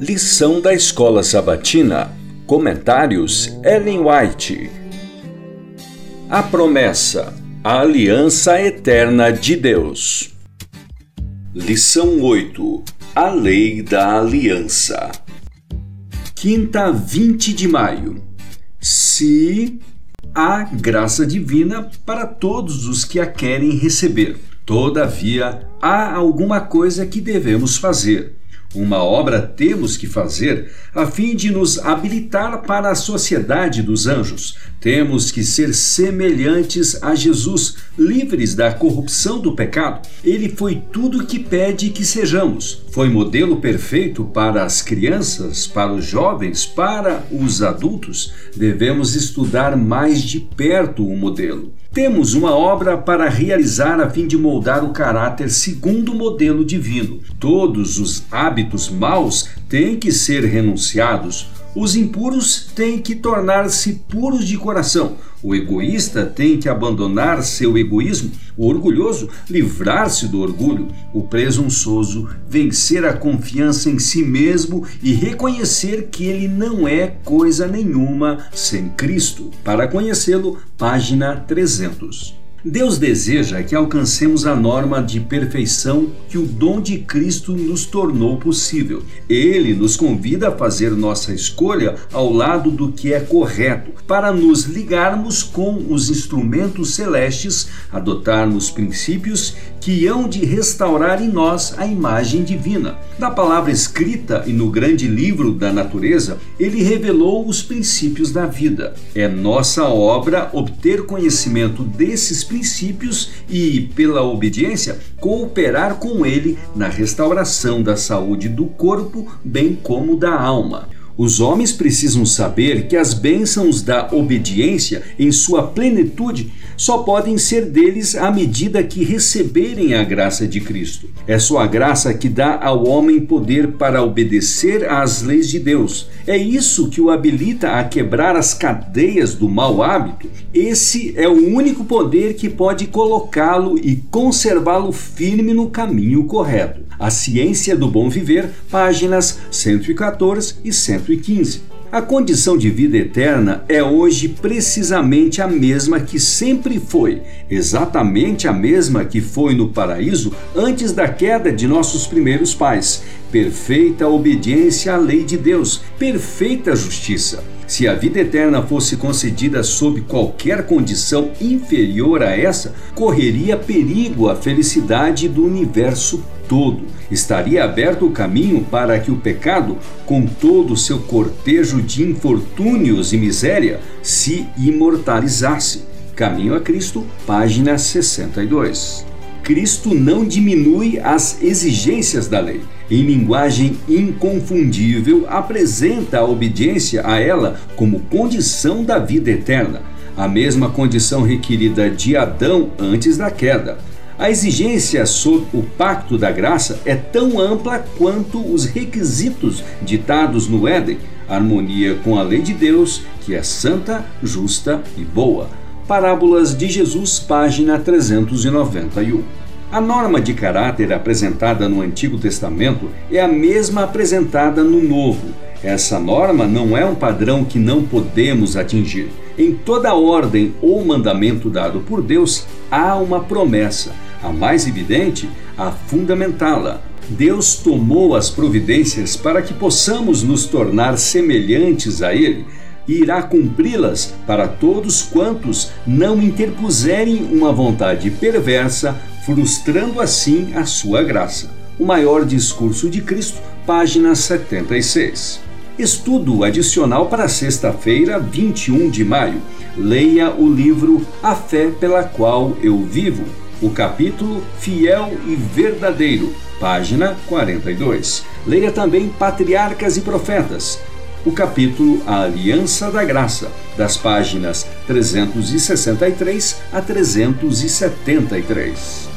Lição da Escola Sabatina. Comentários Ellen White. A promessa. A aliança eterna de Deus. Lição 8. A lei da aliança. Quinta, 20 de maio. Se há graça divina para todos os que a querem receber. Todavia, há alguma coisa que devemos fazer uma obra temos que fazer a fim de nos habilitar para a sociedade dos anjos. Temos que ser semelhantes a Jesus, livres da corrupção do pecado. Ele foi tudo que pede que sejamos. Foi modelo perfeito para as crianças, para os jovens, para os adultos. Devemos estudar mais de perto o modelo. Temos uma obra para realizar a fim de moldar o caráter segundo o modelo divino. Todos os hábitos maus têm que ser renunciados. Os impuros têm que tornar-se puros de coração. O egoísta tem que abandonar seu egoísmo. O orgulhoso livrar-se do orgulho. O presunçoso vencer a confiança em si mesmo e reconhecer que ele não é coisa nenhuma sem Cristo. Para conhecê-lo, página 300. Deus deseja que alcancemos a norma de perfeição que o dom de Cristo nos tornou possível. Ele nos convida a fazer nossa escolha ao lado do que é correto, para nos ligarmos com os instrumentos celestes, adotarmos princípios que hão de restaurar em nós a imagem divina. Na palavra escrita e no grande livro da natureza, ele revelou os princípios da vida. É nossa obra obter conhecimento desses princípios e, pela obediência, cooperar com ele na restauração da saúde do corpo, bem como da alma. Os homens precisam saber que as bênçãos da obediência, em sua plenitude, só podem ser deles à medida que receberem a graça de Cristo. É sua graça que dá ao homem poder para obedecer às leis de Deus. É isso que o habilita a quebrar as cadeias do mau hábito. Esse é o único poder que pode colocá-lo e conservá-lo firme no caminho correto. A Ciência do Bom Viver, páginas 114 e 115. A condição de vida eterna é hoje precisamente a mesma que sempre foi, exatamente a mesma que foi no paraíso antes da queda de nossos primeiros pais. Perfeita obediência à lei de Deus, perfeita justiça. Se a vida eterna fosse concedida sob qualquer condição inferior a essa, correria perigo a felicidade do universo todo. Estaria aberto o caminho para que o pecado, com todo o seu cortejo de infortúnios e miséria, se imortalizasse. Caminho a Cristo, página 62. Cristo não diminui as exigências da lei. Em linguagem inconfundível, apresenta a obediência a ela como condição da vida eterna, a mesma condição requerida de Adão antes da queda. A exigência sob o pacto da graça é tão ampla quanto os requisitos ditados no Éden, harmonia com a lei de Deus, que é santa, justa e boa. Parábolas de Jesus, página 391. A norma de caráter apresentada no Antigo Testamento é a mesma apresentada no Novo. Essa norma não é um padrão que não podemos atingir. Em toda ordem ou mandamento dado por Deus, há uma promessa a mais evidente, a fundamentá-la. Deus tomou as providências para que possamos nos tornar semelhantes a Ele e irá cumpri-las para todos quantos não interpuserem uma vontade perversa, frustrando assim a sua graça. O maior discurso de Cristo, página 76. Estudo adicional para sexta-feira, 21 de maio. Leia o livro A Fé pela Qual Eu Vivo o capítulo Fiel e Verdadeiro, página 42. Leia também Patriarcas e Profetas, o capítulo A Aliança da Graça, das páginas 363 a 373.